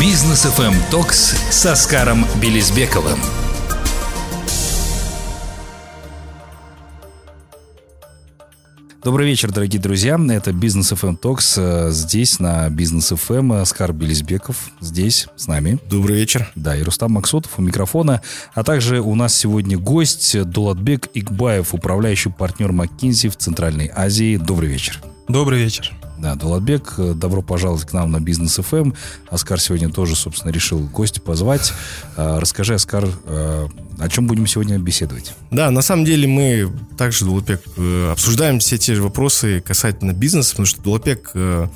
Бизнес FM Токс с Оскаром Белизбековым. Добрый вечер, дорогие друзья. Это Бизнес FM Talks. Здесь на Бизнес FM Оскар Белизбеков. Здесь с нами. Добрый вечер. Да, и Рустам Максутов у микрофона. А также у нас сегодня гость Дулатбек Игбаев, управляющий партнер McKinsey в Центральной Азии. Добрый вечер. Добрый вечер. Да, Дулатбек, добро пожаловать к нам на Бизнес ФМ. Оскар сегодня тоже, собственно, решил гостя позвать. А, расскажи, Оскар, а, о чем будем сегодня беседовать? Да, на самом деле мы также, Дулатбек, э, обсуждаем все те же вопросы касательно бизнеса, потому что Дулатбек э,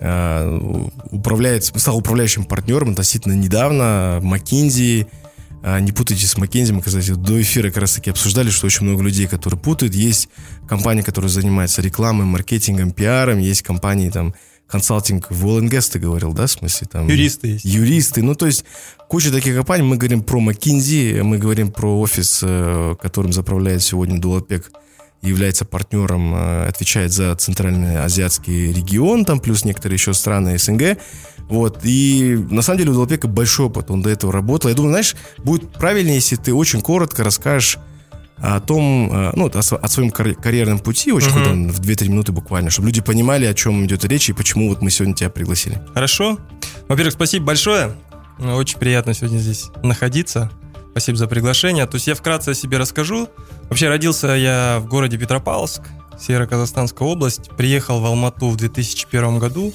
э, управляет, стал управляющим партнером относительно недавно McKinsey, а, не путайте с Маккензи, мы, кстати, до эфира как раз таки обсуждали, что очень много людей, которые путают. Есть компании, которые занимаются рекламой, маркетингом, пиаром, есть компании там консалтинг в Oil ты говорил, да, в смысле там... Юристы есть. Юристы, ну то есть куча таких компаний. Мы говорим про McKinsey, мы говорим про офис, э, которым заправляет сегодня Дулатбек является партнером, э, отвечает за центральный азиатский регион, там плюс некоторые еще страны СНГ. Вот. И на самом деле у Долопека большой опыт, он до этого работал. Я думаю, знаешь, будет правильнее, если ты очень коротко расскажешь о том, э, ну, о, о своем карьерном пути, очень uh-huh. круто, в 2-3 минуты буквально, чтобы люди понимали, о чем идет речь и почему вот мы сегодня тебя пригласили. Хорошо. Во-первых, спасибо большое. Очень приятно сегодня здесь находиться. Спасибо за приглашение. То есть я вкратце о себе расскажу. Вообще родился я в городе Петропавловск, Северо-Казахстанская область. Приехал в Алмату в 2001 году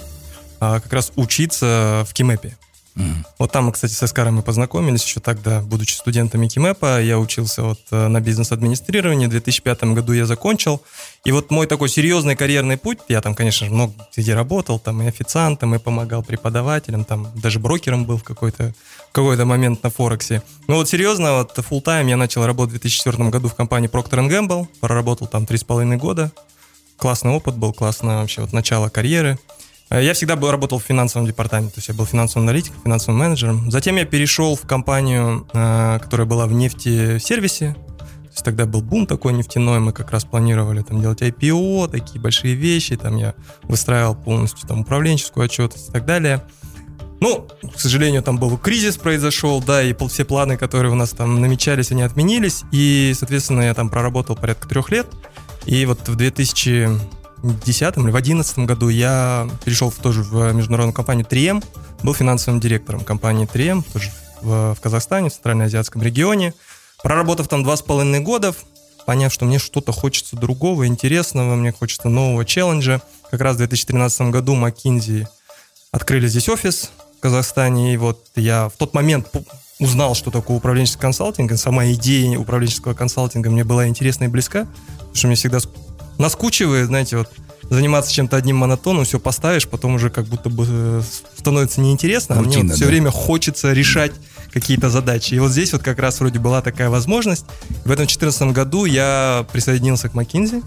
а, как раз учиться в Кимэпе. Mm. Вот там, кстати, с Оскаром мы познакомились еще тогда, будучи студентами Кимэпа. Я учился вот э, на бизнес-администрировании. В 2005 году я закончил. И вот мой такой серьезный карьерный путь, я там, конечно, много где работал, там и официантом, и помогал преподавателям, там даже брокером был в какой-то какой-то момент на Форексе. Ну вот серьезно, вот full time я начал работать в 2004 году в компании Procter Gamble, проработал там 3,5 года. Классный опыт был, классное вообще вот начало карьеры. Э, я всегда был, работал в финансовом департаменте, то есть я был финансовым аналитиком, финансовым менеджером. Затем я перешел в компанию, э, которая была в нефтесервисе. То есть тогда был бум такой нефтяной, мы как раз планировали там делать IPO, такие большие вещи, там я выстраивал полностью там управленческую отчетность и так далее. Ну, к сожалению, там был кризис произошел, да, и все планы, которые у нас там намечались, они отменились, и, соответственно, я там проработал порядка трех лет, и вот в 2000 2010 или в 2011 году я перешел в, тоже в международную компанию 3M, был финансовым директором компании 3M, тоже в, в Казахстане, в Центральноазиатском регионе. Проработав там два с половиной года, поняв, что мне что-то хочется другого, интересного, мне хочется нового челленджа, как раз в 2013 году McKinsey открыли здесь офис в Казахстане, и вот я в тот момент узнал, что такое управленческий консалтинг, и сама идея управленческого консалтинга мне была интересна и близка, потому что мне всегда наскучивает, знаете, вот заниматься чем-то одним монотонным, все поставишь, потом уже как будто бы э, становится неинтересно, Рутина, а мне вот все да? время хочется решать какие-то задачи. И вот здесь вот как раз вроде была такая возможность. В этом 2014 году я присоединился к McKinsey,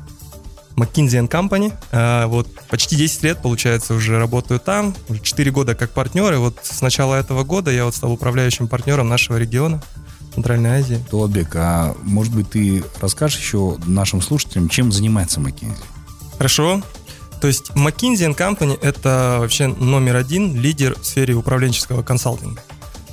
McKinsey Company. А, вот почти 10 лет, получается, уже работаю там. Уже 4 года как партнер. И вот с начала этого года я вот стал управляющим партнером нашего региона. Центральной Азии. Толобек, а может быть ты расскажешь еще нашим слушателям, чем занимается McKinsey? Хорошо. То есть McKinsey Company — это вообще номер один лидер в сфере управленческого консалтинга.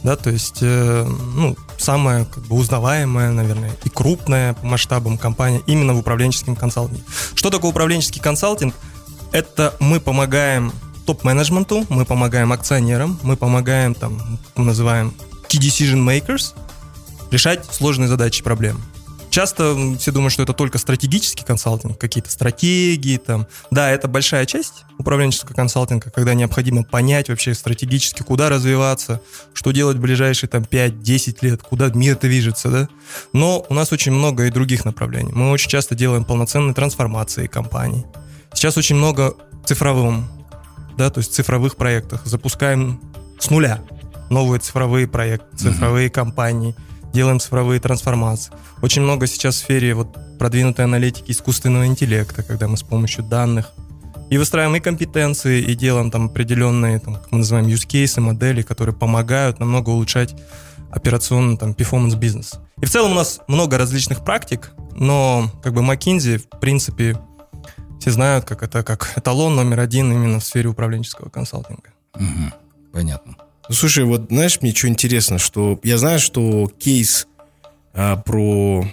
Да, то есть, э, ну, самая как бы узнаваемая, наверное, и крупная по масштабам компания именно в управленческом консалтинге. Что такое управленческий консалтинг? Это мы помогаем топ-менеджменту, мы помогаем акционерам, мы помогаем, там, называем key decision makers, решать сложные задачи и проблемы. Часто все думают, что это только стратегический консалтинг, какие-то стратегии там. Да, это большая часть управленческого консалтинга, когда необходимо понять вообще стратегически, куда развиваться, что делать в ближайшие там 5-10 лет, куда мир это движется, да. Но у нас очень много и других направлений. Мы очень часто делаем полноценные трансформации компаний. Сейчас очень много цифровым, да, то есть цифровых проектов. Запускаем с нуля новые цифровые проекты, цифровые mm-hmm. компании – делаем цифровые трансформации. Очень много сейчас в сфере вот продвинутой аналитики искусственного интеллекта, когда мы с помощью данных и выстраиваем и компетенции, и делаем там определенные, там, как мы называем, use cases, модели, которые помогают намного улучшать операционный там performance бизнес. И в целом у нас много различных практик, но как бы McKinsey, в принципе, все знают, как это как эталон номер один именно в сфере управленческого консалтинга. Угу, понятно. Ну, слушай, вот знаешь, мне что интересно, что я знаю, что кейс а, про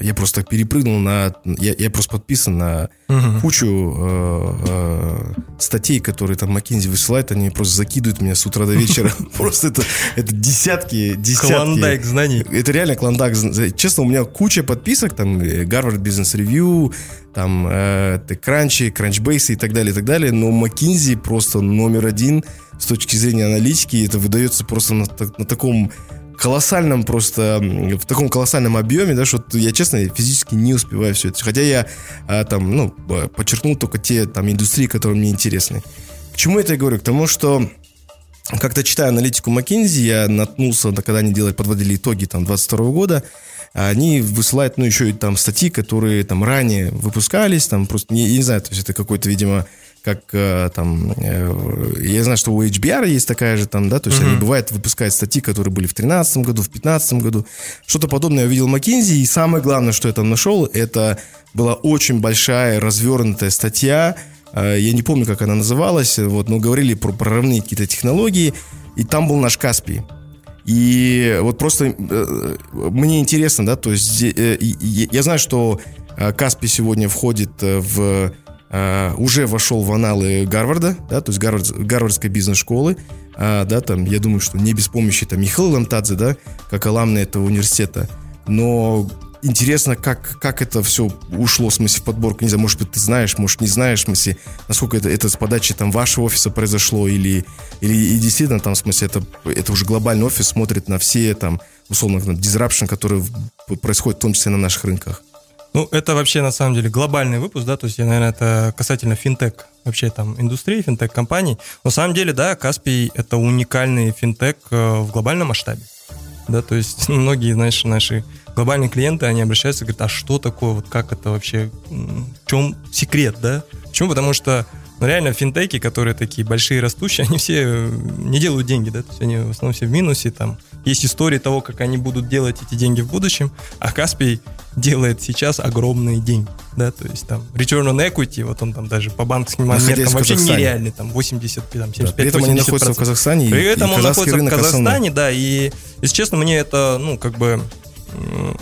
я просто так перепрыгнул на... Я, я просто подписан на угу. кучу э, э, статей, которые там Маккензи высылает, они просто закидывают меня с утра до вечера. Просто это, это десятки, десятки. Клондайк знаний. Это реально клондайк. Честно, у меня куча подписок, там, Гарвард Бизнес Ревью, там, э, Кранчи, Кранчбейсы и так далее, и так далее, но Маккензи просто номер один с точки зрения аналитики, это выдается просто на, на таком колоссальном просто, в таком колоссальном объеме, да, что я, честно, физически не успеваю все это. Хотя я а, там, ну, подчеркнул только те там индустрии, которые мне интересны. К чему это я говорю? К тому, что как-то читая аналитику McKinsey, я наткнулся, когда они делали, подводили итоги там 22 года, они высылают, ну, еще и там статьи, которые там ранее выпускались, там просто, не, не знаю, то есть это какой-то, видимо, как э, там, э, я знаю, что у HBR есть такая же там, да, то есть mm-hmm. они бывает выпускают статьи, которые были в 2013 году, в 2015 году. Что-то подобное я увидел в McKinsey, и самое главное, что я там нашел, это была очень большая развернутая статья, э, я не помню, как она называлась, вот, но говорили про прорывные какие-то технологии, и там был наш Каспий. И вот просто э, мне интересно, да, то есть э, я знаю, что Каспий сегодня входит в Uh, уже вошел в аналы Гарварда, да, то есть Гарвард, Гарвардской бизнес-школы, uh, да, там, я думаю, что не без помощи там Михаила Ламтадзе, да, как аламна этого университета, но интересно, как, как это все ушло, в смысле, в подборку, не знаю, может быть, ты знаешь, может, не знаешь, в смысле, насколько это, это с подачи там вашего офиса произошло, или, или и действительно там, в смысле, это, это уже глобальный офис смотрит на все там, условно, на disruption, который происходит в том числе на наших рынках. Ну, это вообще на самом деле глобальный выпуск, да, то есть, наверное, это касательно финтех, вообще там индустрии, финтех-компаний. На самом деле, да, Каспий — это уникальный финтех э, в глобальном масштабе. Да, то есть многие, знаешь, наши глобальные клиенты, они обращаются и говорят, а что такое, вот как это вообще, в чем секрет, да? Почему? Потому что ну, реально финтеки, которые такие большие, растущие, они все э, не делают деньги, да, то есть они в основном все в минусе, там есть истории того, как они будут делать эти деньги в будущем, а Каспий делает сейчас огромные деньги, да, то есть там return on equity, вот он там даже по банковским меркам вообще нереальный, там 80, там 75, да, При этом 80%. они находятся в Казахстане. При этом и он находится в Казахстане, основной. да, и, если честно, мне это, ну, как бы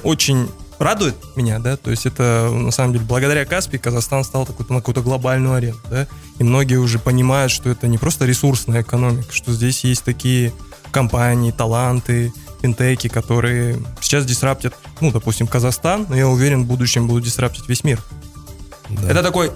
очень радует меня, да, то есть это, на самом деле, благодаря Каспи Казахстан стал такой, на какую-то глобальную арену, да, и многие уже понимают, что это не просто ресурсная экономика, что здесь есть такие компании, таланты, финтеки, которые сейчас дисраптят, ну, допустим, Казахстан, но я уверен, в будущем будут дисраптить весь мир. Да. Это такой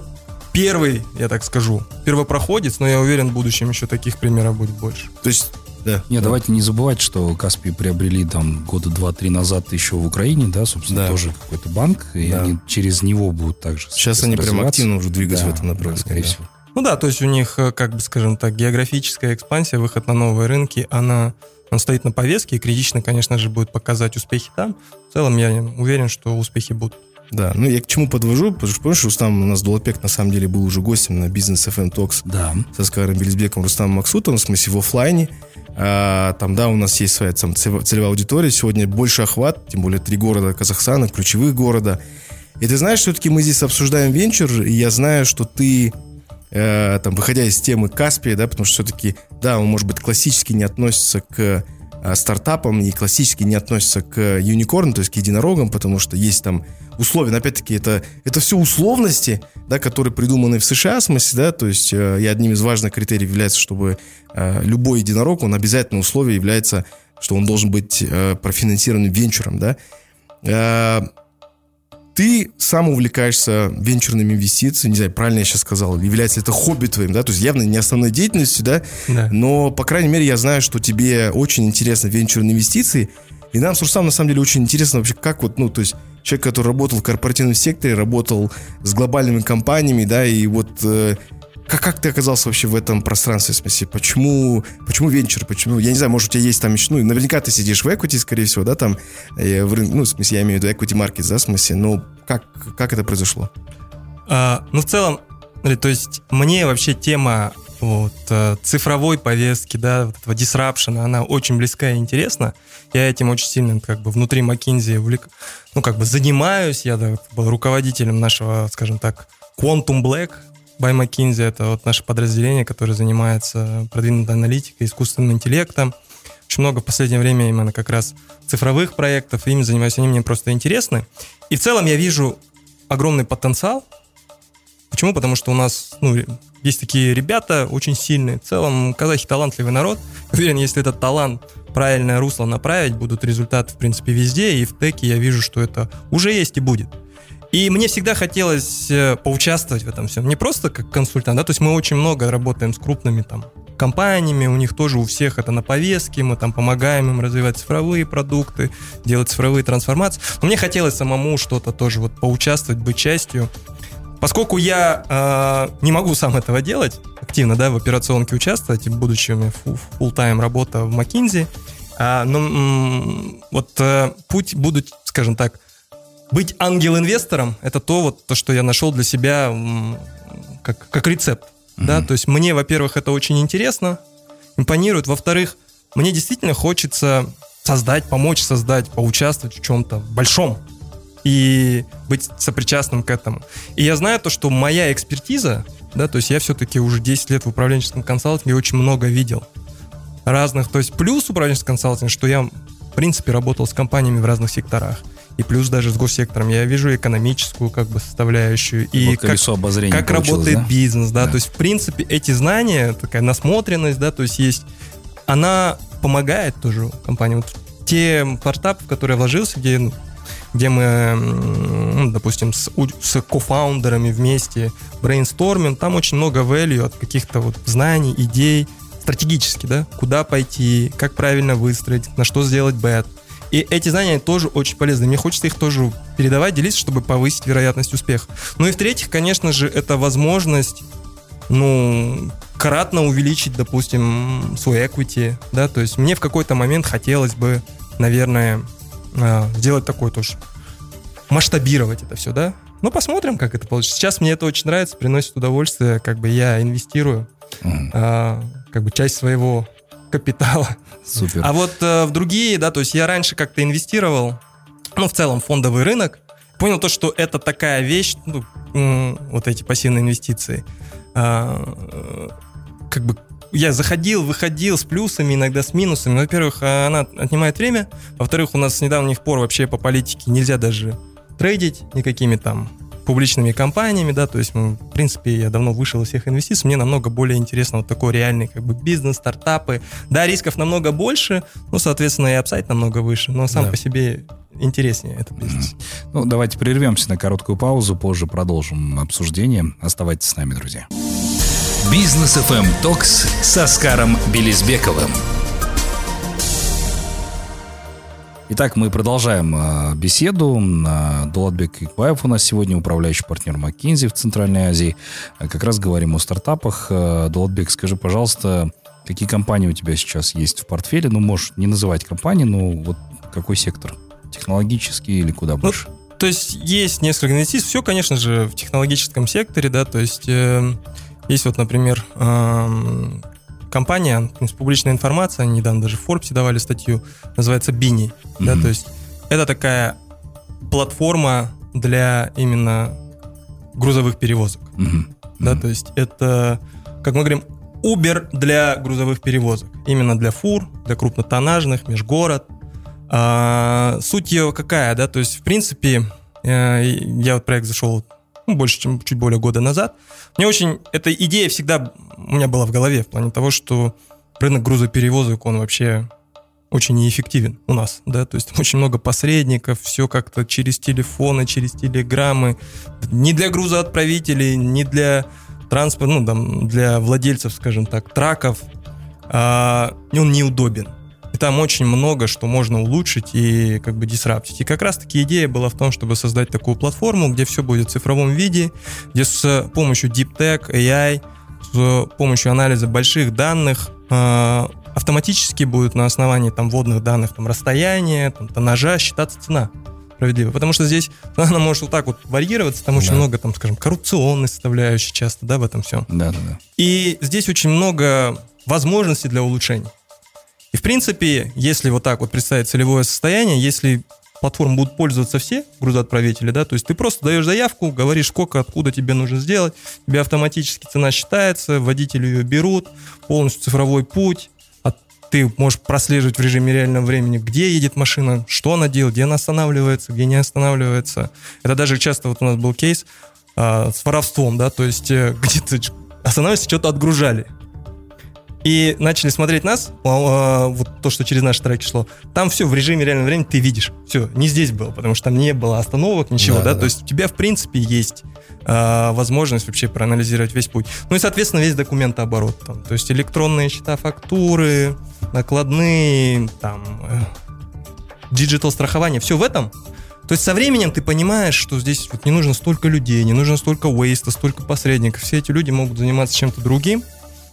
первый, я так скажу, первопроходец, но я уверен, в будущем еще таких примеров будет больше. То есть да. Не, да. давайте не забывать, что Каспий приобрели там года два-три назад еще в Украине, да, собственно, да. тоже какой-то банк, и да. они через него будут также Сейчас они прям активно уже двигаются да, в этом направлении. Да, скорее да. всего. Ну да, то есть у них, э, как бы скажем так, географическая экспансия, выход на новые рынки, она, она стоит на повестке, и критично, конечно же, будет показать успехи там. В целом я уверен, что успехи будут. Да, ну я к чему подвожу, потому что, помнишь, Рустам у нас Дулапек на самом деле был уже гостем на бизнес FM Talks да. со Скаром Бельзбеком, Рустамом Максутом, в смысле в офлайне. А, там, да, у нас есть своя там, целевая аудитория. Сегодня больше охват, тем более три города Казахстана, ключевых города. И ты знаешь, все-таки мы здесь обсуждаем венчур, и я знаю, что ты, э, там, выходя из темы Каспия, да, потому что все-таки, да, он, может быть, классически не относится к э, стартапам и классически не относится к юникорну, то есть к единорогам, потому что есть там условия, но опять-таки это, это все условности, да, которые придуманы в США, в смысле, да, то есть э, и одним из важных критериев является, чтобы э, любой единорог, он обязательно условие является, что он должен быть э, профинансированным венчуром, да. Э, ты сам увлекаешься венчурными инвестициями, не знаю, правильно я сейчас сказал, является это хобби твоим, да, то есть явно не основной деятельностью, да, да. но, по крайней мере, я знаю, что тебе очень интересны венчурные инвестиции, и нам с Рустам, на самом деле, очень интересно вообще, как вот, ну, то есть, человек, который работал в корпоративном секторе, работал с глобальными компаниями, да, и вот э, как, как ты оказался вообще в этом пространстве, в смысле, почему, почему венчур, почему, я не знаю, может, у тебя есть там еще, ну, наверняка ты сидишь в equity, скорее всего, да, там, э, в, ну, в смысле, я имею в виду equity market, да, в смысле, но как, как это произошло? А, ну, в целом, то есть мне вообще тема вот, э, цифровой повестки, да, вот этого disruption, она очень близка и интересна. Я этим очень сильно как бы внутри McKinsey увлек... ну, как бы занимаюсь. Я да, был руководителем нашего, скажем так, Quantum Black, by McKinsey, это вот наше подразделение, которое занимается продвинутой аналитикой, искусственным интеллектом. Очень много в последнее время именно как раз цифровых проектов, ими занимаюсь, они мне просто интересны. И в целом я вижу огромный потенциал. Почему? Потому что у нас ну, есть такие ребята очень сильные. В целом казахи талантливый народ. Уверен, если этот талант правильное русло направить, будут результаты, в принципе, везде. И в теке я вижу, что это уже есть и будет. И мне всегда хотелось э, поучаствовать в этом всем. Не просто как консультант, да, то есть мы очень много работаем с крупными там компаниями, у них тоже у всех это на повестке, мы там помогаем им развивать цифровые продукты, делать цифровые трансформации. Но мне хотелось самому что-то тоже вот поучаствовать, быть частью. Поскольку я э, не могу сам этого делать, активно, да, в операционке участвовать, будучи у меня full-time работа в McKinsey, э, но м- вот э, путь буду, скажем так, быть ангел-инвестором, это то, вот, то, что я нашел для себя как, как рецепт. Mm-hmm. Да? То есть мне, во-первых, это очень интересно, импонирует. Во-вторых, мне действительно хочется создать, помочь создать, поучаствовать в чем-то большом и быть сопричастным к этому. И я знаю то, что моя экспертиза, да, то есть я все-таки уже 10 лет в управленческом консалтинге очень много видел разных, то есть плюс управленческий консалтинг, что я, в принципе, работал с компаниями в разных секторах и плюс даже с госсектором. Я вижу экономическую как бы составляющую и как, как работает да? бизнес, да? да. То есть в принципе эти знания, такая насмотренность, да, то есть есть, она помогает тоже компании. Вот те стартапы, в которые я вложился, где ну, где мы, ну, допустим, с, с кофаундерами вместе брейнстормим, там очень много value от каких-то вот знаний, идей, стратегически, да, куда пойти, как правильно выстроить, на что сделать бет. И эти знания тоже очень полезны. Мне хочется их тоже передавать, делиться, чтобы повысить вероятность успеха. Ну и в-третьих, конечно же, это возможность, ну, кратно увеличить, допустим, свой equity, да, то есть мне в какой-то момент хотелось бы, наверное, сделать такой тоже, масштабировать это все, да. Ну, посмотрим, как это получится. Сейчас мне это очень нравится, приносит удовольствие, как бы я инвестирую mm. а, как бы часть своего капитала. Супер. А вот э, в другие, да, то есть я раньше как-то инвестировал, ну, в целом фондовый рынок, понял то, что это такая вещь, ну, вот эти пассивные инвестиции, э, как бы я заходил, выходил с плюсами, иногда с минусами. Во-первых, она отнимает время. Во-вторых, у нас с недавних пор вообще по политике нельзя даже трейдить никакими там публичными компаниями, да, то есть, мы, в принципе, я давно вышел из всех инвестиций, мне намного более интересно вот такой реальный как бы бизнес, стартапы. Да, рисков намного больше, ну, соответственно, и upside намного выше, но сам да. по себе интереснее этот бизнес. Ну, давайте прервемся на короткую паузу, позже продолжим обсуждение. Оставайтесь с нами, друзья. Бизнес FM Talks с Аскаром Билисбековым. Итак, мы продолжаем э, беседу. Дулатбек Икбаев у нас сегодня управляющий партнер McKinsey в Центральной Азии. Э, как раз говорим о стартапах. Э, Дулатбек, скажи, пожалуйста, какие компании у тебя сейчас есть в портфеле? Ну, можешь не называть компании, но вот какой сектор? Технологический или куда ну, больше? То есть есть несколько инвестиций. Все, конечно же, в технологическом секторе, да, то есть э, есть вот, например, э, компания, публичная информация, они недавно даже в Forbes давали статью, называется Bini, mm-hmm. да, то есть это такая платформа для именно грузовых перевозок, mm-hmm. да, то есть это, как мы говорим, Uber для грузовых перевозок, именно для фур, для крупнотоннажных, межгород. А, суть ее какая, да, то есть в принципе э, я вот проект зашел ну, больше, чем чуть более года назад. Мне очень эта идея всегда у меня была в голове в плане того, что рынок грузоперевозок, он вообще очень неэффективен у нас, да, то есть очень много посредников, все как-то через телефоны, через телеграммы, не для грузоотправителей, не для транспорта, ну, там, для владельцев, скажем так, траков, а, он неудобен. Там очень много, что можно улучшить и как бы дисраптить. И как раз-таки идея была в том, чтобы создать такую платформу, где все будет в цифровом виде, где с помощью Deep Tech, AI, с помощью анализа больших данных э, автоматически будет на основании там вводных данных, там расстояния, там, тоннажа считаться цена справедливо. Потому что здесь она может вот так вот варьироваться, там очень да. много, там, скажем, коррупционной составляющей часто, да, в этом всем. Да, да, да. И здесь очень много возможностей для улучшений. И, в принципе, если вот так вот представить целевое состояние, если платформ будут пользоваться все грузоотправители, да, то есть ты просто даешь заявку, говоришь, сколько, откуда тебе нужно сделать, тебе автоматически цена считается, водители ее берут, полностью цифровой путь, а ты можешь прослеживать в режиме реального времени, где едет машина, что она делает, где она останавливается, где не останавливается. Это даже часто вот у нас был кейс а, с воровством, да, то есть э, где-то останавливались, что-то отгружали. И начали смотреть нас, а, а, вот то, что через наши треки шло. Там все в режиме реального времени ты видишь. Все, не здесь было, потому что там не было остановок, ничего, да. да? да. То есть у тебя, в принципе, есть э, возможность вообще проанализировать весь путь. Ну и, соответственно, весь документооборот. Там, то есть электронные счета фактуры, накладные, там, э, digital страхование, все в этом. То есть со временем ты понимаешь, что здесь вот не нужно столько людей, не нужно столько waste а, столько посредников. Все эти люди могут заниматься чем-то другим,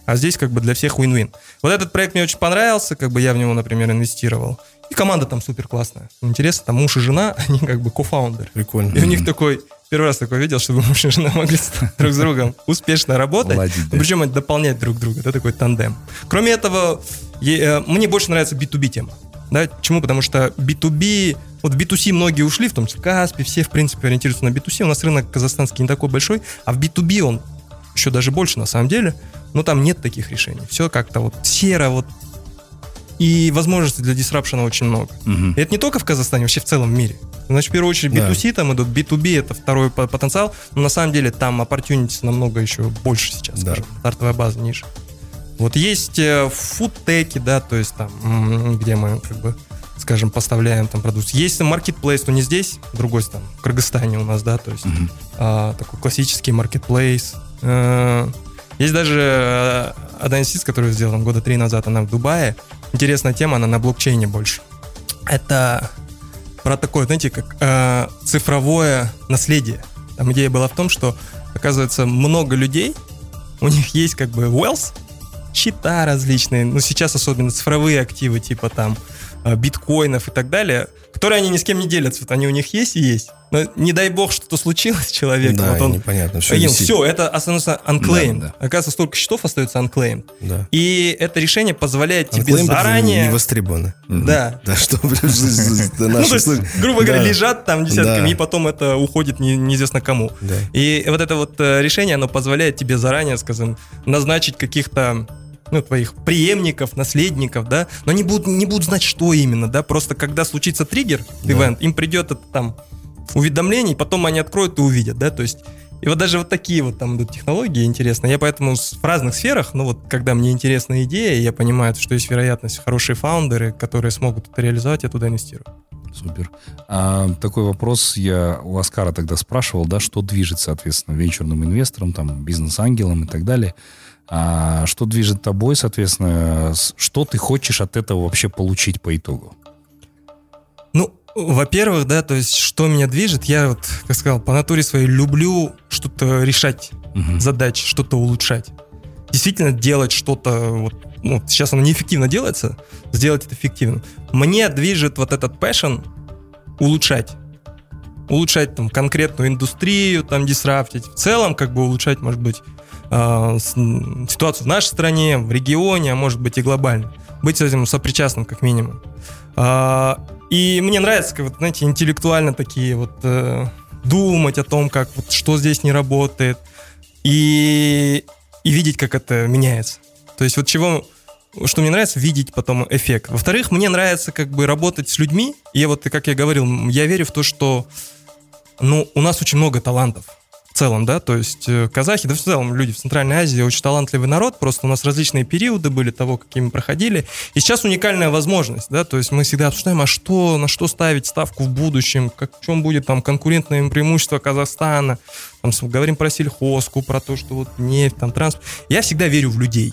а здесь как бы для всех win-win. Вот этот проект мне очень понравился, как бы я в него, например, инвестировал. И команда там супер классная. Интересно, там муж и жена, они как бы cofounder ы. Прикольно. И у них такой, первый раз такой видел, чтобы муж и жена могли друг с другом успешно работать. Ладить, да. Причем это дополнять друг друга. Это такой тандем. Кроме этого, э, мне больше нравится B2B тема. Да, почему? Потому что B2B, вот в B2C многие ушли, в том числе Каспи, все, в принципе, ориентируются на B2C. У нас рынок казахстанский не такой большой, а в B2B он еще даже больше на самом деле. Но там нет таких решений. Все как-то вот серо, вот и возможностей для дисрапшена очень много. Угу. И это не только в Казахстане, вообще в целом мире. Значит, в первую очередь B2C да. там идут, B2B это второй потенциал, но на самом деле там opportunities намного еще больше сейчас, да. скажем, стартовая база ниже. Вот есть э, фудтеки, да, то есть там, где мы как бы скажем, поставляем там продукцию. Есть маркетплейс, но не здесь, другой там, в Кыргызстане у нас, да, то есть uh-huh. а, такой классический маркетплейс. А, есть даже э, одна инвестиция, которую сделала года три назад, она в Дубае. Интересная тема, она на блокчейне больше. Это про такое, знаете, как э, цифровое наследие. Там идея была в том, что, оказывается, много людей, у них есть как бы wealth, счета различные, ну сейчас особенно цифровые активы, типа там биткоинов и так далее, которые они ни с кем не делятся. Вот они у них есть и есть. Но не дай бог что-то случилось с человеком. Да, вот он, непонятно. Все, висит. все это остается unclaimed. Да, да. Оказывается, столько счетов остается unclaimed. Да. И это решение позволяет тебе unclaimed заранее... Не востребованы. Да. Да, что, Ну, то есть, грубо говоря, лежат там десятками, и потом это уходит неизвестно кому. И вот это вот э, решение, оно позволяет тебе заранее, скажем, назначить каких-то ну, твоих преемников, наследников, да, но они будут, не будут знать, что именно, да, просто когда случится триггер, да. ивент, им придет это там уведомление, и потом они откроют и увидят, да, то есть и вот даже вот такие вот там идут технологии интересные. Я поэтому в разных сферах, ну вот когда мне интересна идея, я понимаю, что есть вероятность хорошие фаундеры, которые смогут это реализовать, я туда инвестирую. Супер. А, такой вопрос я у Оскара тогда спрашивал, да, что движет, соответственно, венчурным инвесторам, там, бизнес-ангелам и так далее. А что движет тобой, соответственно, что ты хочешь от этого вообще получить по итогу? Ну, во-первых, да, то есть, что меня движет, я вот, как сказал, по натуре своей люблю что-то решать, угу. задачи, что-то улучшать. Действительно делать что-то, вот, ну, сейчас оно неэффективно делается, сделать это эффективно. Мне движет вот этот passion улучшать. Улучшать там конкретную индустрию, там дисраптить. В целом, как бы улучшать, может быть, э, ситуацию в нашей стране, в регионе, а может быть и глобально. Быть с этим сопричастным, как минимум. Э, и мне нравится, вот, знаете, интеллектуально такие вот э, думать о том, как вот что здесь не работает, и, и видеть, как это меняется. То есть вот чего что мне нравится, видеть потом эффект. Во-вторых, мне нравится как бы работать с людьми. И вот, как я говорил, я верю в то, что ну, у нас очень много талантов целом, да, то есть э, казахи, да в целом люди в Центральной Азии очень талантливый народ, просто у нас различные периоды были того, какими проходили, и сейчас уникальная возможность, да, то есть мы всегда обсуждаем, а что, на что ставить ставку в будущем, как, в чем будет там конкурентное преимущество Казахстана, там говорим про сельхозку, про то, что вот нефть, там транспорт. Я всегда верю в людей.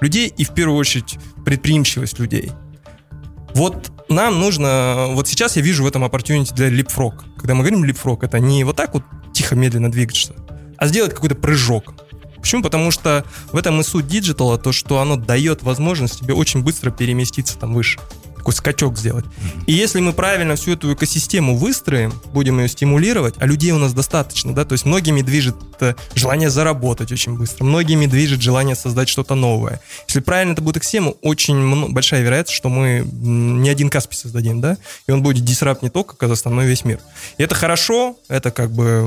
Людей и в первую очередь предприимчивость людей. Вот нам нужно, вот сейчас я вижу в этом opportunity для leapfrog. Когда мы говорим leapfrog, это не вот так вот тихо, медленно двигаться, а сделать какой-то прыжок. Почему? Потому что в этом и суть digital а, то, что оно дает возможность тебе очень быстро переместиться там выше. Такой скачок сделать. И если мы правильно всю эту экосистему выстроим, будем ее стимулировать, а людей у нас достаточно, да, то есть многими движет э, желание заработать очень быстро, многими движет желание создать что-то новое. Если правильно это будет экосистема, очень большая вероятность, что мы не один Каспий создадим, да, и он будет дисрапт не только Казахстан, но и весь мир. И это хорошо, это как бы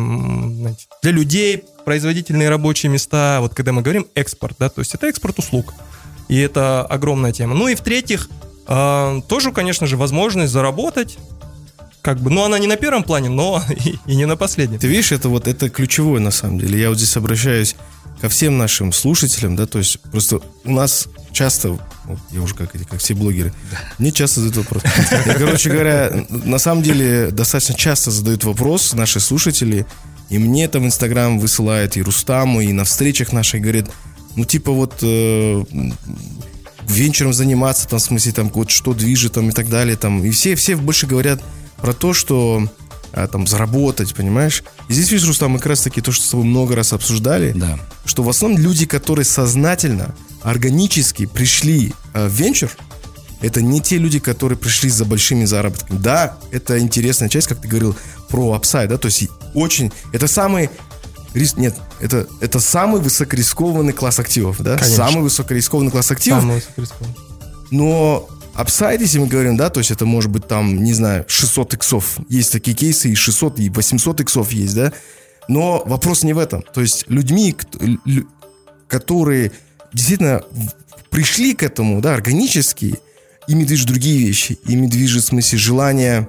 знаете, для людей производительные рабочие места, вот когда мы говорим экспорт, да, то есть это экспорт услуг. И это огромная тема. Ну и в-третьих, э, тоже, конечно же, возможность заработать. Как бы, ну, она не на первом плане, но и, и не на последнем. Ты видишь, это вот это ключевое на самом деле. Я вот здесь обращаюсь ко всем нашим слушателям, да, то есть просто у нас часто, вот, я уже как, как все блогеры, мне часто задают вопрос. И, короче говоря, на самом деле достаточно часто задают вопрос наши слушатели, и мне это в Инстаграм высылают, и Рустаму, и на встречах наших говорят, ну, типа вот э, венчуром заниматься, там, в смысле, там, вот что движет, там, и так далее, там, и все, все больше говорят про то, что а, там, заработать, понимаешь? И здесь, видишь, Рустам, как раз таки то, что с тобой много раз обсуждали, Да. что в основном люди, которые сознательно, органически пришли э, в венчур, это не те люди, которые пришли за большими заработками. Да, это интересная часть, как ты говорил, про upside, да, то есть очень, это самый рис- нет, это, это самый высокорискованный класс активов, да, Конечно. самый высокорискованный класс активов, Самое высокорискованное. но upside, если мы говорим, да, то есть это может быть там, не знаю, 600 иксов. Есть такие кейсы, и 600, и 800 иксов есть, да. Но вопрос не в этом. То есть людьми, которые действительно пришли к этому, да, органически, ими движут другие вещи. Ими движет, в смысле, желание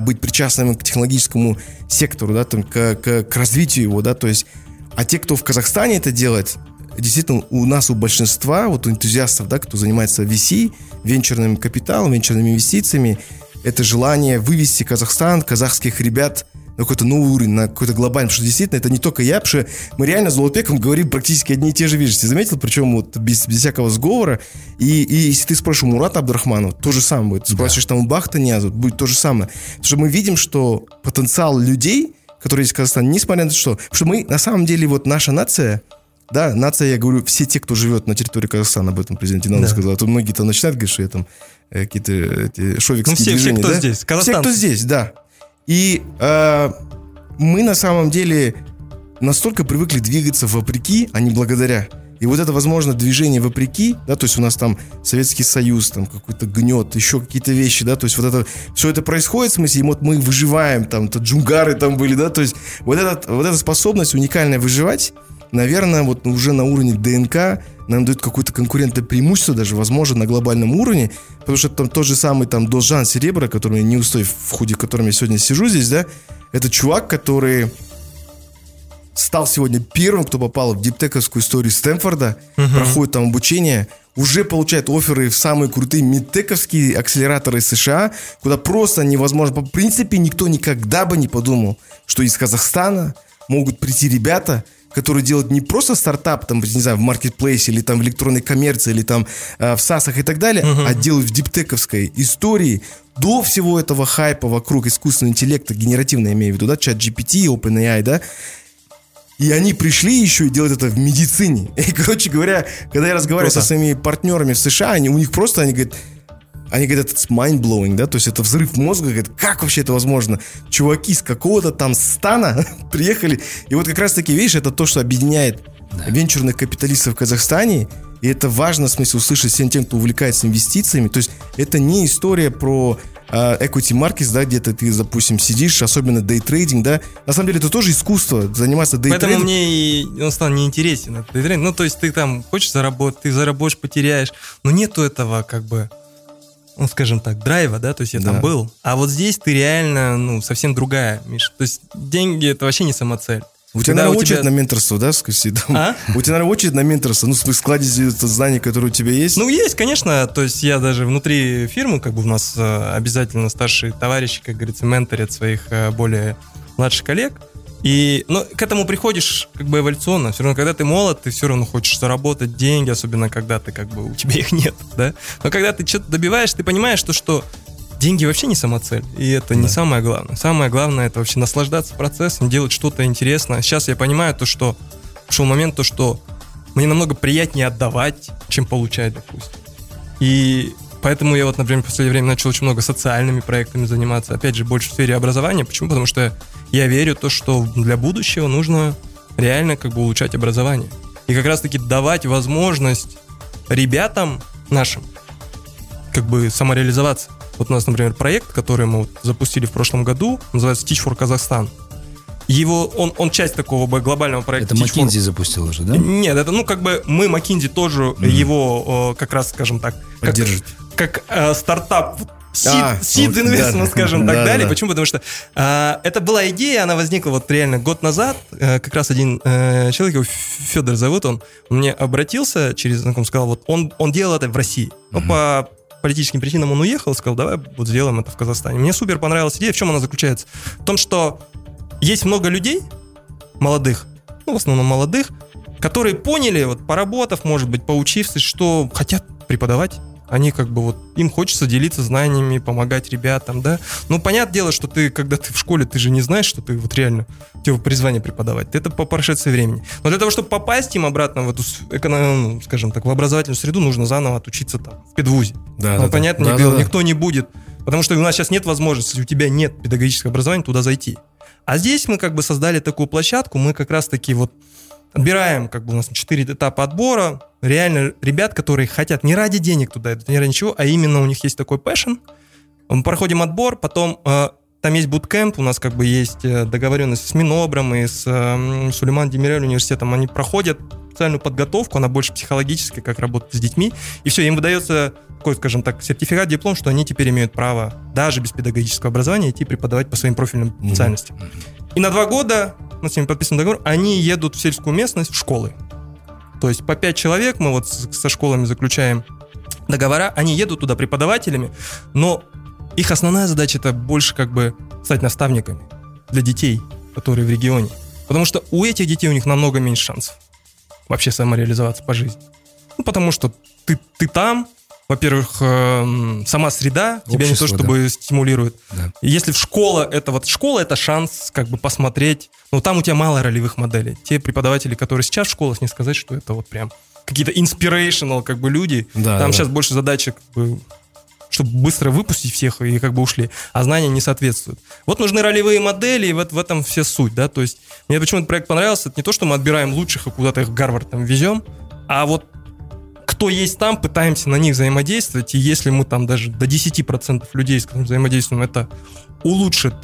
быть причастным к технологическому сектору, да, к, к- к развитию его, да, то есть, а те, кто в Казахстане это делает, действительно, у нас, у большинства, вот у энтузиастов, да, кто занимается VC, венчурным капиталом, венчурными инвестициями, это желание вывести Казахстан, казахских ребят на какой-то новый уровень, на какой-то глобальный, потому что действительно это не только я, потому что мы реально с Золотпеком говорим практически одни и те же вещи. Ты заметил, причем вот без, без всякого сговора. И, и если ты спросишь у Мурата Абдрахманова, то же самое будет. Спросишь там у Бахта Ниязу, будет то же самое. Потому что мы видим, что потенциал людей, которые есть в Казахстане, несмотря на то, что... Потому что мы, на самом деле, вот наша нация, да, нация, я говорю, все те, кто живет на территории Казахстана, об этом президент Динамов Да. сказал. А то многие там начинают говорить, что я там э, какие-то эти шовикские Ну, все- все, движения, кто да? здесь, Все, кто здесь, да. И э, мы на самом деле настолько привыкли двигаться вопреки, а не благодаря. И вот это, возможно, движение вопреки, да, то есть у нас там Советский Союз, там какой-то гнет, еще какие-то вещи, да, то есть вот это, все это происходит, в смысле, и вот мы выживаем, там, то джунгары там были, да, то есть вот, этот, вот эта способность уникальная выживать, наверное, вот уже на уровне ДНК нам дает какое-то конкурентное преимущество даже, возможно, на глобальном уровне, потому что там тот же самый там Должан Серебро, который я не устой в худе, в котором я сегодня сижу здесь, да, это чувак, который стал сегодня первым, кто попал в диптековскую историю Стэнфорда, проходит там обучение, уже получает оферы в самые крутые медтековские акселераторы США, куда просто невозможно. По принципе, никто никогда бы не подумал, что из Казахстана могут прийти ребята, которые делают не просто стартап, там, не знаю, в маркетплейсе или там в электронной коммерции, или там э, в САСах и так далее, а делают в диптековской истории до всего этого хайпа вокруг искусственного интеллекта, генеративно я имею в виду, да, чат GPT, OpenAI, да, и они пришли еще и делают это в медицине. И, короче говоря, когда я разговариваю Круто. со своими партнерами в США, они, у них просто, они говорят, они говорят, это mind-blowing, да, то есть это взрыв мозга, говорят, как вообще это возможно? Чуваки с какого-то там стана приехали, и вот как раз-таки, видишь, это то, что объединяет венчурных капиталистов в Казахстане, и это важно, в смысле, услышать всем тем, кто увлекается инвестициями, то есть это не история про а, equity markets, да, где-то ты, допустим, сидишь, особенно дейтрейдинг, да, на самом деле это тоже искусство, заниматься Поэтому дейтрейдингом. мне и он стал неинтересен. этот трейдинг. Ну, то есть ты там хочешь заработать, ты заработаешь, потеряешь. Но нету этого, как бы, ну, скажем так, драйва, да, то есть я Да. там был. А вот здесь ты реально, ну, совсем другая, Миша. То есть деньги это вообще не самоцель. У тебя, Когда наверное, у тебя- очередь на менторство, да, скажи, там? А? У тебя, наверное, очередь на менторство, ну, в это знание, которое у тебя есть. Ну, есть, конечно. То есть я даже внутри фирмы, как бы у нас э, обязательно старшие товарищи, как говорится, менторят своих э, более младших коллег. И, но к этому приходишь как бы эволюционно. Все равно, когда ты молод, ты все равно хочешь заработать деньги, особенно когда ты как бы у тебя их нет, да. Но когда ты что-то добиваешь, ты понимаешь, что, что деньги вообще не самоцель. И это не самое главное. Самое главное это вообще наслаждаться процессом, делать что-то интересное. Сейчас я понимаю то, что пришел момент, то, что мне намного приятнее отдавать, чем получать, допустим. И поэтому я вот, например, в последнее время начал очень много социальными проектами заниматься, опять же, больше в сфере образования. Почему? Потому что я верю в то, что для будущего нужно реально как бы улучшать образование. И как раз-таки давать возможность ребятам нашим как бы самореализоваться. Вот у нас, например, проект, который мы вот запустили в прошлом году, называется Teach for Kazakhstan. Его, он, он часть такого глобального проекта. Это Teach for- запустил уже, да? Нет, это, ну, как бы мы, Макинзи, тоже его, э, как раз, скажем так, как, как э, стартап Seed, А, вот, investment, да. скажем Да, так да, далее. да. Почему? Потому что а, это была идея, она возникла вот реально год назад. Э, как раз один э, человек, его Федор зовут, он мне обратился через знакомого, сказал, вот он, он делал это в России. Но по политическим причинам он уехал, сказал, давай вот сделаем это в Казахстане. Мне супер понравилась идея. В чем она заключается? В том, что есть много людей, молодых, ну, в основном молодых, которые поняли, вот поработав, может быть, поучившись, что хотят преподавать. Они как бы вот, им хочется делиться знаниями, помогать ребятам, да. Ну, понятное дело, что ты, когда ты в школе, ты же не знаешь, что ты вот реально, у тебя призвание преподавать. Это по прошествии времени. Но для того, чтобы попасть им обратно в эту, эконом- ну, скажем так, в образовательную среду, нужно заново отучиться там, в педвузе. Да, Ну, да, понятно, Да, дело, да, да. никто не будет. Потому что у нас сейчас нет возможности, если у тебя нет педагогического образования, туда зайти. А здесь мы как бы создали такую площадку, мы как раз таки вот отбираем, как бы у нас четыре этапа отбора, реально ребят, которые хотят не ради денег туда идут, не ради ничего, а именно у них есть такой passion. Мы проходим отбор, потом э, там есть буткемп, у нас как бы есть э, договоренность с Минобром и с э, Сулейман Демирель университетом, они проходят специальную подготовку, она больше психологическая, как работать с детьми, и все, им выдается такой, скажем так, сертификат, диплом, что они теперь имеют право даже без педагогического образования идти преподавать по своим профильным Мгм. специальностям. И на два года, мы с ними подписан договор, они едут в сельскую местность, в школы. То есть по пять человек мы вот со школами заключаем договора, они едут туда преподавателями, но их основная задача это больше как бы стать наставниками для детей, которые в регионе. Потому что у этих детей у них намного меньше шансов вообще самореализоваться по жизни. Ну, потому что ты, ты там, во-первых, эм, сама среда тебя не то Общество, чтобы стимулирует. Да. Если в школа это вот школа это шанс как бы посмотреть, но там у тебя мало ролевых моделей. Те преподаватели, которые сейчас в школах, не сказать, что это вот прям какие-то inspirational как бы люди. Да, там да, сейчас больше задача как бы чтобы быстро выпустить всех и как бы ушли, а знания не соответствуют. Вот нужны ролевые модели, и вот в этом все суть, да, то есть мне почему этот проект понравился, это не то, что мы отбираем лучших и куда-то их в Гарвард там везем, а вот кто есть там, пытаемся на них взаимодействовать, и если мы там даже до 10% людей, с которыми взаимодействуем, это улучшит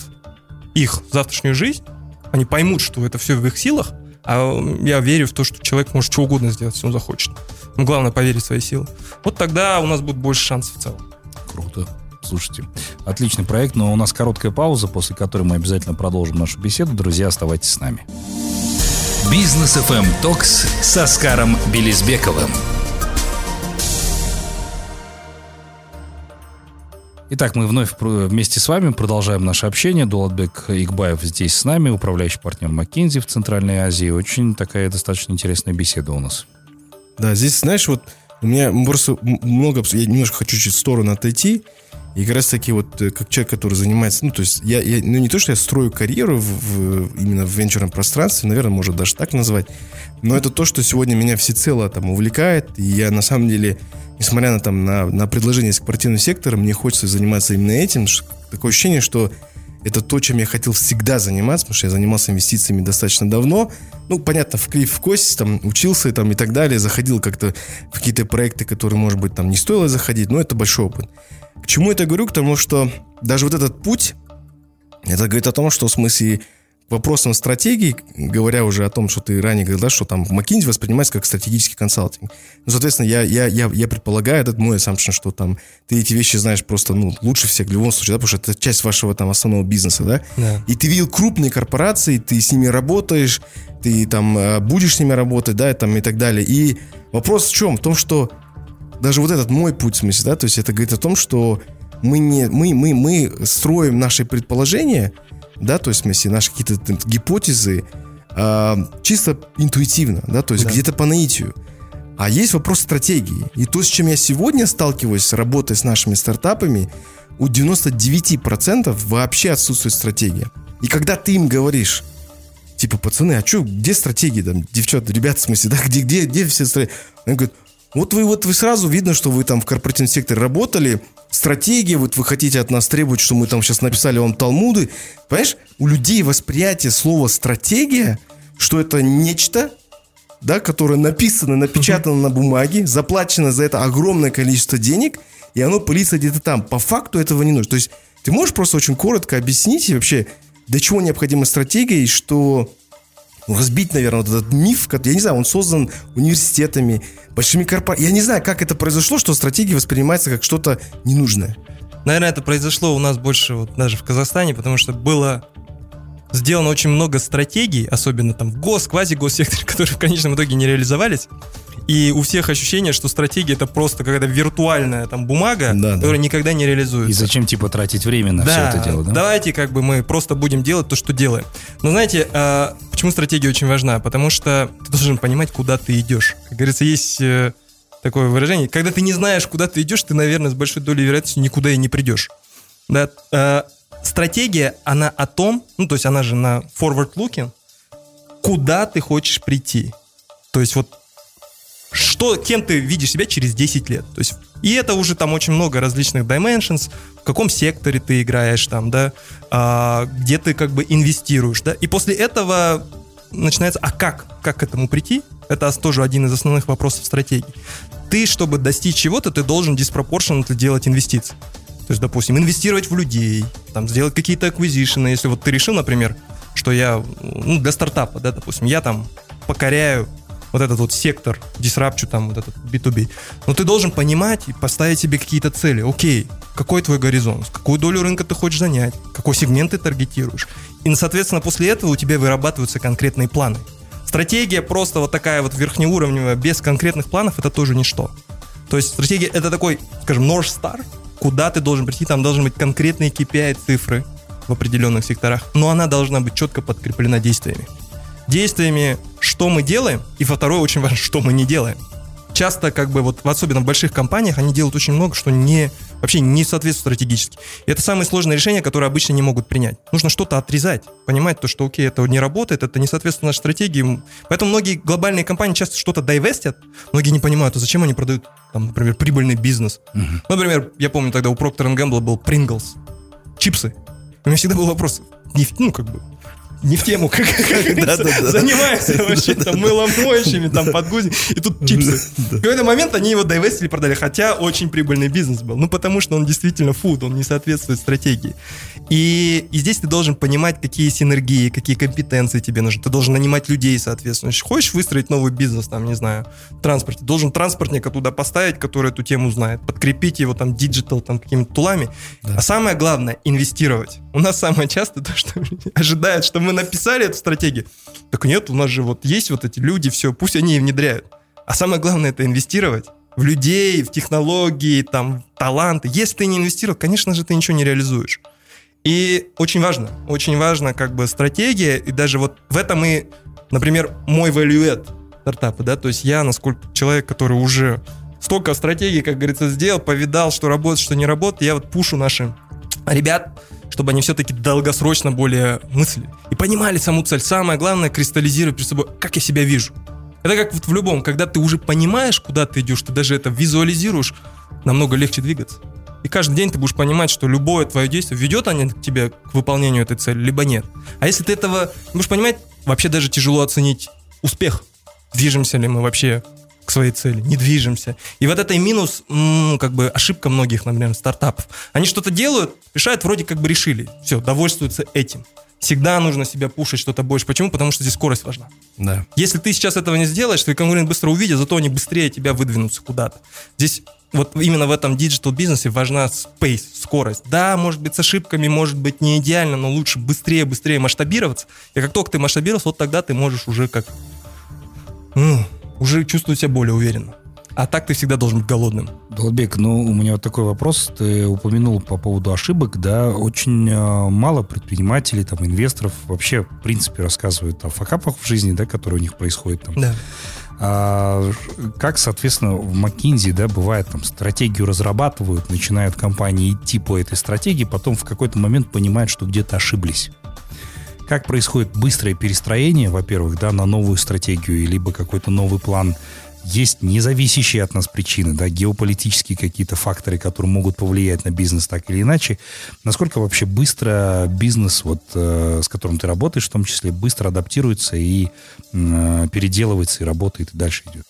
их завтрашнюю жизнь, они поймут, что это все в их силах, а я верю в то, что человек может что угодно сделать, если он захочет. Но главное поверить в свои силы. Вот тогда у нас будет больше шансов в целом. Круто. Слушайте, отличный проект, но у нас короткая пауза, после которой мы обязательно продолжим нашу беседу. Друзья, оставайтесь с нами. Бизнес FM Токс с Оскаром Белизбековым. Итак, мы вновь вместе с вами продолжаем наше общение. Дулатбек Игбаев здесь с нами, управляющий партнер McKinsey в Центральной Азии. Очень такая достаточно интересная беседа у нас. Да, здесь, знаешь, вот у меня просто много... Я немножко хочу чуть в сторону отойти. И как раз таки вот э, как человек, который занимается... Ну, то есть я, я- ну, не то, что я строю карьеру в, в- именно в венчурном пространстве, наверное, можно даже так назвать, но это то, что сегодня меня всецело там увлекает. И я на самом деле, несмотря на, там, на, на предложение из квартирного сектора, мне хочется заниматься именно этим. Такое ощущение, что это то, чем я хотел всегда заниматься, потому что я занимался инвестициями достаточно давно. Ну, понятно, в клей в кость, там, учился там, и так далее, заходил как-то в какие-то проекты, которые, может быть, там не стоило заходить, но это большой опыт. К чему это говорю? К тому, что даже вот этот путь, это говорит о том, что в смысле к вопросам стратегии, говоря уже о том, что ты ранее говорил, да, что там McKinsey воспринимается как стратегический консалтинг. Ну, соответственно, я, я, я, я предполагаю, этот мой assumption, что там ты эти вещи знаешь просто ну, лучше всех в любом случае, да, потому что это часть вашего там основного бизнеса, да? Да. И ты видел крупные корпорации, ты с ними работаешь, ты там э, будешь с ними работать, да, и там и так далее. И вопрос в чем? В том, что даже вот этот мой путь, в смысле, да, то есть это говорит о том, что мы не, мы, мы, мы строим наши предположения, да, то есть, в смысле, наши какие-то там гипотезы а, чисто интуитивно, да, то есть Да. где-то по наитию. А есть вопрос стратегии. И то, с чем я сегодня сталкиваюсь, работая с нашими стартапами, у 99% вообще отсутствует стратегия. И когда ты им говоришь, типа, пацаны, а что, где стратегии там, девчата, ребята, в смысле, да, где, где, где все стратегии? Они говорят, Вот вы вот вы сразу видно, что вы там в корпоративном секторе работали, стратегия, вот вы хотите от нас требовать, что мы там сейчас написали вам талмуды. Понимаешь, у людей восприятие слова стратегия, что это нечто, да, которое написано, напечатано на бумаге, заплачено за это огромное количество денег, и оно пылится где-то там. По факту этого не нужно. То есть ты можешь просто очень коротко объяснить вообще, для чего необходима стратегия, и что разбить, наверное, вот этот миф, я не знаю, он создан университетами, большими корпорациями. Я не знаю, как это произошло, что стратегия воспринимается как что-то ненужное. Наверное, это произошло у нас больше вот даже в Казахстане, потому что было сделано очень много стратегий, особенно там в гос, квази-госсекторе, которые в конечном итоге не реализовались. И у всех ощущение, что стратегия это просто какая-то виртуальная там бумага, да, которая да. никогда не реализуется. И зачем типа тратить время на да, все это дело, да? Давайте как бы мы просто будем делать то, что делаем. Но знаете, а, почему стратегия очень важна? Потому что ты должен понимать, куда ты идешь. Как говорится, есть э, такое выражение, когда ты не знаешь, куда ты идешь, ты, наверное, с большой долей вероятности никуда и не придешь. Да, а, стратегия, она о том, ну, то есть она же на forward looking, куда ты хочешь прийти. То есть вот что, кем ты видишь себя через 10 лет. То есть, и это уже там очень много различных dimensions, в каком секторе ты играешь там, да, а, где ты как бы инвестируешь, да. И после этого начинается, а как? Как к этому прийти? Это тоже один из основных вопросов стратегии. Ты, чтобы достичь чего-то, ты должен диспропорционально делать инвестиции. То есть, допустим, инвестировать в людей, там, сделать какие-то аквизишены. Если вот ты решил, например, что я, ну, для стартапа, да, допустим, я там покоряю вот этот вот сектор, дисрапчу там, вот этот B2B. Но ты должен понимать и поставить себе какие-то цели. Окей, какой твой горизонт, какую долю рынка ты хочешь занять, какой сегмент ты таргетируешь. И, соответственно, после этого у тебя вырабатываются конкретные планы. Стратегия просто вот такая вот верхнеуровневая, без конкретных планов, это тоже ничто. То есть стратегия это такой, скажем, North Star, куда ты должен прийти, там должны быть конкретные KPI цифры в определенных секторах, но она должна быть четко подкреплена действиями действиями, что мы делаем, и во второе очень важно, что мы не делаем. Часто, как бы, вот, особенно в больших компаниях, они делают очень много, что не, вообще не соответствует стратегически. И это самое сложное решение, которое обычно не могут принять. Нужно что-то отрезать, понимать то, что, окей, это не работает, это не соответствует нашей стратегии. Поэтому многие глобальные компании часто что-то дайвестят, многие не понимают, а зачем они продают, там, например, прибыльный бизнес. Uh-huh. Например, я помню, тогда у Procter Gamble был Pringles, чипсы. У меня всегда был вопрос, ну, как бы, не в тему, как, занимается вообще там мыломоющими, там подгузи, и тут чипсы. В какой-то момент они его divest или, продали, хотя очень прибыльный бизнес был. Ну, потому что он действительно food, он не соответствует стратегии. И, и здесь ты должен понимать, какие синергии, какие компетенции тебе нужны. Ты должен нанимать людей, соответственно. Хочешь выстроить новый бизнес, там, не знаю, в транспорте, должен транспортника туда поставить, который эту тему знает, подкрепить его там digital, там, какими-то tool ами. Да. А самое главное, инвестировать. У нас самое часто то, что ожидают, что мы написали эту стратегию. Так нет, у нас же вот есть вот эти люди, все, пусть они и внедряют. А самое главное это инвестировать в людей, в технологии, там, таланты. Если ты не инвестировал, конечно же, ты ничего не реализуешь. И очень важно, очень важно как бы стратегия, и даже вот в этом и, например, мой value стартапа, да, то есть я, насколько человек, который уже столько стратегий, как говорится, сделал, повидал, что работает, что не работает, я вот пушу нашим ребят, чтобы они все-таки долгосрочно более мыслили и понимали саму цель. Самое главное, кристаллизировать перед собой, как я себя вижу. Это как вот в любом, когда ты уже понимаешь, куда ты идешь, ты даже это визуализируешь, намного легче двигаться. И каждый день ты будешь понимать, что любое твое действие ведет они к тебе к выполнению этой цели, либо нет. А если ты этого будешь понимать, вообще даже тяжело оценить успех. Движемся ли мы вообще к своей цели, не движемся. И вот это и минус, ну, как бы ошибка многих, например, стартапов. Они что-то делают, решают, вроде как бы решили. Все, довольствуются этим. Всегда нужно себя пушить что-то больше. Почему? Потому что здесь скорость важна. Да. Если ты сейчас этого не сделаешь, твои конкуренты быстро увидят, зато они быстрее тебя выдвинутся куда-то. Здесь вот именно в этом digital бизнесе важна pace, скорость. Да, может быть, с ошибками, может быть, не идеально, но лучше быстрее, быстрее масштабироваться. И как только ты масштабировался, вот тогда ты можешь уже как ну, уже чувствовать себя более уверенно. А так ты всегда должен быть голодным. Долбек, ну, у меня вот такой вопрос. Ты упомянул по поводу ошибок, да, очень э, мало предпринимателей, там, инвесторов вообще, в принципе, рассказывают о факапах в жизни, да, которые у них происходят там. Да. А, как, соответственно, в McKinsey, да, бывает, там, стратегию разрабатывают, начинают компании идти по этой стратегии, потом в какой-то момент понимают, что где-то ошиблись как происходит быстрое перестроение, во-первых, да, на новую стратегию, либо какой-то новый план есть независящие от нас причины, да, геополитические какие-то факторы, которые могут повлиять на бизнес так или иначе. Насколько вообще быстро бизнес, вот, э, с которым ты работаешь, в том числе, быстро адаптируется и э, переделывается, и работает, и дальше идет?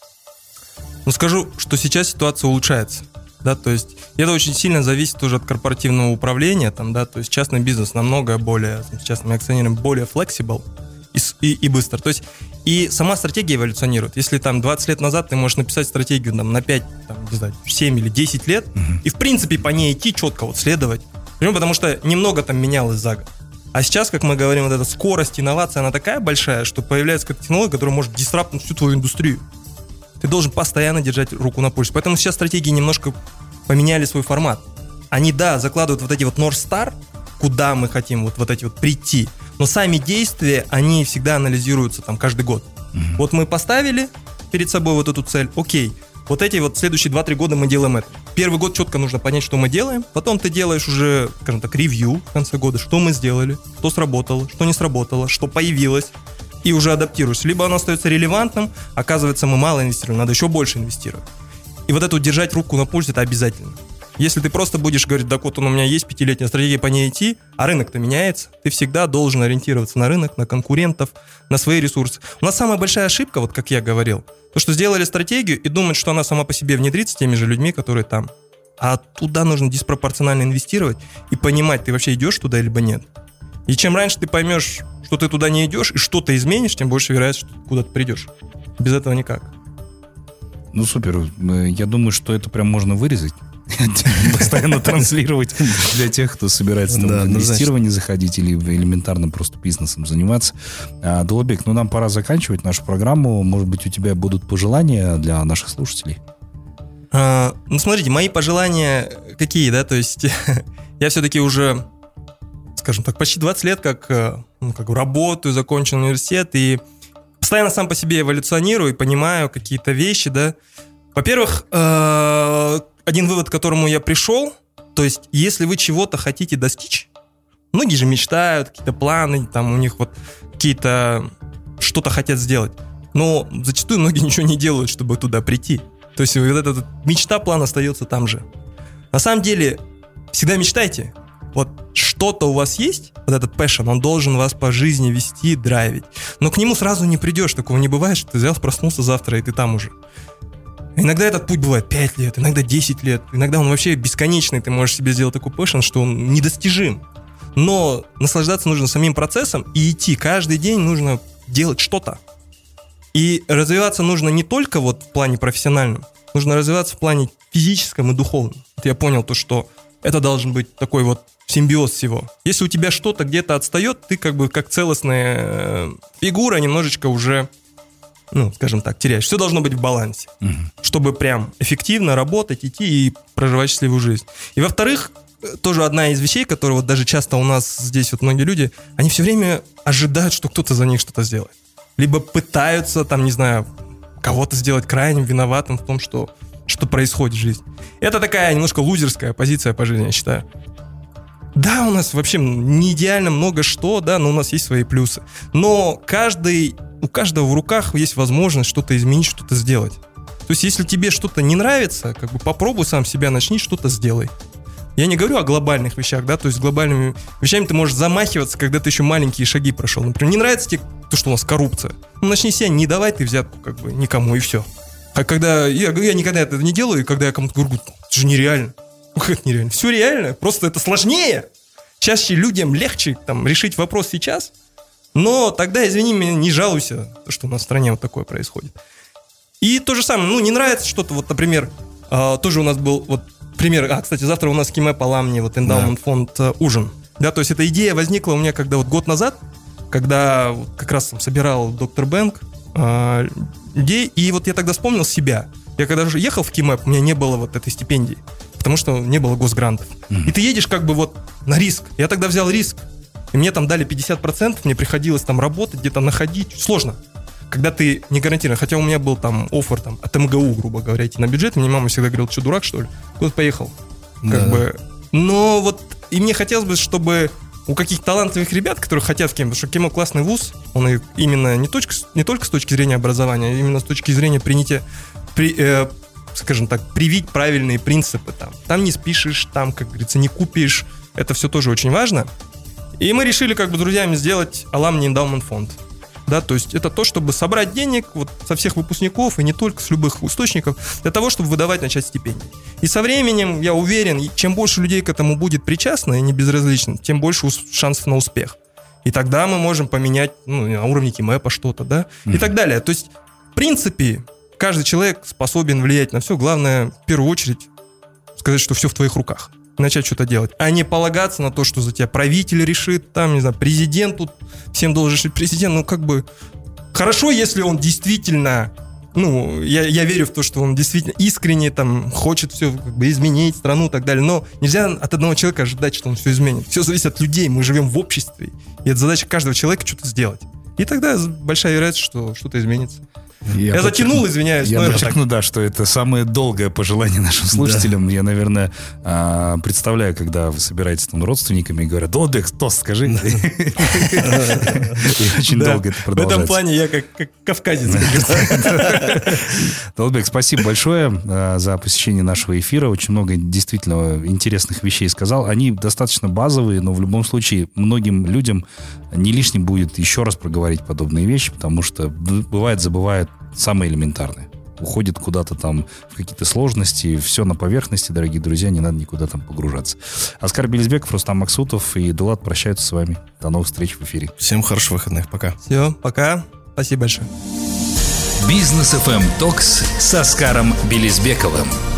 Ну, скажу, что сейчас ситуация улучшается. Да, то есть это очень сильно зависит тоже от корпоративного управления, там, да, то есть частный бизнес намного более, с частными акционерами более flexible и, и, и быстро. То есть и сама стратегия эволюционирует. Если там 20 лет назад ты можешь написать стратегию там, на 5, там, не знаю, 7 или 10 лет, угу. и в принципе по ней идти четко, вот следовать. Потому что немного там менялось за год. А сейчас, как мы говорим, вот эта скорость инновации, она такая большая, что появляется какая-то технология, которая может дисраптнуть всю твою индустрию ты должен постоянно держать руку на пульсе. Поэтому сейчас стратегии немножко поменяли свой формат. Они, да, закладывают вот эти вот North Star, куда мы хотим вот, вот эти вот прийти, но сами действия, они всегда анализируются там каждый год. Угу. Вот мы поставили перед собой вот эту цель, окей, вот эти вот следующие 2-3 года мы делаем это. Первый год четко нужно понять, что мы делаем, потом ты делаешь уже, скажем так, ревью в конце года, что мы сделали, что сработало, что не сработало, что появилось, и уже адаптируешься. Либо оно остается релевантным, оказывается, мы мало инвестируем, надо еще больше инвестировать. И вот это держать руку на пульсе, это обязательно. Если ты просто будешь говорить, да вот он у меня есть пятилетняя стратегия по ней идти, а рынок-то меняется, ты всегда должен ориентироваться на рынок, на конкурентов, на свои ресурсы. У нас самая большая ошибка, вот как я говорил, то, что сделали стратегию и думают, что она сама по себе внедрится теми же людьми, которые там. А туда нужно диспропорционально инвестировать и понимать, ты вообще идешь туда либо нет. И чем раньше ты поймешь, что ты туда не идешь и что-то изменишь, тем больше вероятность, что ты куда-то придешь. Без этого никак. Ну, супер. Э, я думаю, что это прям можно вырезать. Постоянно транслировать для тех, кто собирается там, в инвестирование заходить или элементарно просто бизнесом заниматься. А, Долобек, ну нам пора заканчивать нашу программу. Может быть, у тебя будут пожелания для наших слушателей? А, ну, смотрите, мои пожелания какие, да? То есть я все-таки уже скажем так, почти 20 лет как, э, ну, как работаю, закончил университет и постоянно сам по себе эволюционирую и понимаю какие-то вещи, да. Во-первых, э, один вывод, к которому я пришел, то есть, если вы чего-то хотите достичь, многие же мечтают, какие-то планы, там у них вот какие-то что-то хотят сделать, но зачастую многие ничего не делают, чтобы туда прийти. То есть вот эта мечта, план остается там же. На самом деле, всегда мечтайте, вот что-то у вас есть, вот этот passion, он должен вас по жизни вести, драйвить. Но к нему сразу не придешь, такого не бывает, что ты взял, проснулся завтра, и ты там уже. Иногда этот путь бывает 5 лет, иногда 10 лет, иногда он вообще бесконечный, ты можешь себе сделать такой passion, что он недостижим. Но наслаждаться нужно самим процессом и идти. Каждый день нужно делать что-то. И развиваться нужно не только вот в плане профессиональном, нужно развиваться в плане физическом и духовном. Вот я понял то, что это должен быть такой вот симбиоз всего. Если у тебя что-то где-то отстает, ты как бы как целостная э, фигура немножечко уже, ну, скажем так, теряешь. Все должно быть в балансе, угу. чтобы прям эффективно работать, идти и проживать счастливую жизнь. И во-вторых, э, тоже одна из вещей, которая вот даже часто у нас здесь вот многие люди, они все время ожидают, что кто-то за них что-то сделает. Либо пытаются там, не знаю, кого-то сделать крайним виноватым в том, что что происходит в жизни. Это такая немножко лузерская позиция по жизни, я считаю. Да, у нас вообще не идеально много что, да, но у нас есть свои плюсы. Но каждый, у каждого в руках есть возможность что-то изменить, что-то сделать. То есть, если тебе что-то не нравится, как бы попробуй сам себя, начни что-то сделай. Я не говорю о глобальных вещах, да, то есть глобальными вещами ты можешь замахиваться, когда ты еще маленькие шаги прошел. Например, не нравится тебе то, что у нас коррупция. Ну, начни себя не давай ты взятку, как бы, никому, и все. А когда, я, я никогда этого не делаю, и когда я кому-то говорю, это же нереально. Это нереально. Все реально, просто это сложнее. Чаще людям легче там, решить вопрос сейчас, но тогда, извини меня, не жалуйся, что у нас в стране вот такое происходит. И то же самое, ну, не нравится что-то, вот, например, э, тоже у нас был вот пример, а, кстати, завтра у нас Киме Паламни, вот Endowment да. фонд э, ужин. Да, то есть эта идея возникла у меня когда вот год назад, когда как раз там собирал доктор Бэнк э, людей, и вот я тогда вспомнил себя. Я когда же ехал в Кимэп, у меня не было вот этой стипендии потому что не было госгрантов. Mm-hmm. И ты едешь как бы вот на риск. Я тогда взял риск, и мне там дали 50%, мне приходилось там работать, где-то находить. Сложно. Когда ты не гарантирован. Хотя у меня был там офер там, от МГУ, грубо говоря, идти на бюджет. Мне мама всегда говорила, что дурак, что ли? Куда поехал? Да. Как бы... Но вот и мне хотелось бы, чтобы у каких-то талантливых ребят, которые хотят в КИМ, потому что КИМО классный вуз, он именно не, точка, не только с точки зрения образования, а именно с точки зрения принятия при, э, скажем так, привить правильные принципы там. Там не спишешь, там, как говорится, не купишь. Это все тоже очень важно. И мы решили как бы друзьями сделать Alumni Endowment фонд. Да, то есть это то, чтобы собрать денег вот со всех выпускников и не только с любых источников, для того, чтобы выдавать на часть стипендий. И со временем, я уверен, чем больше людей к этому будет причастно и не безразлично, тем больше шансов на успех. И тогда мы можем поменять ну, на уровне Кимэпа что-то, да, mm-hmm. и так далее. То есть, в принципе, каждый человек способен влиять на все. Главное, в первую очередь, сказать, что все в твоих руках начать что-то делать, а не полагаться на то, что за тебя правитель решит, там, не знаю, президент тут всем должен решить президент, ну, как бы, хорошо, если он действительно ну, я, я верю в то, что он действительно искренне там хочет все как бы изменить страну и так далее, но нельзя от одного человека ожидать, что он все изменит. Все зависит от людей, мы живем в обществе, и это задача каждого человека что-то сделать. И тогда большая вероятность, что что-то изменится. Я, я затянул, извиняюсь. Я подчеркну, да, что это самое долгое пожелание нашим слушателям. Да. Я, наверное, а, представляю, когда вы собираетесь там родственниками и говорят, Долбек, тост скажи. И очень долго это продолжается. В этом плане я как кавказец. Долбек, спасибо большое а, за посещение нашего эфира. Очень много действительно интересных вещей сказал. Они достаточно базовые, но в любом случае многим людям не лишним будет еще раз проговорить подобные вещи, потому что бывает забывают самое элементарное. Уходит куда-то там в какие-то сложности, все на поверхности, дорогие друзья, не надо никуда там погружаться. Оскар Белизбеков, Рустам Максутов и Дулат прощаются с вами. До новых встреч в эфире. Всем хороших выходных, пока. Все, пока. Спасибо большое. Бизнес FM Токс с Оскаром Белизбековым.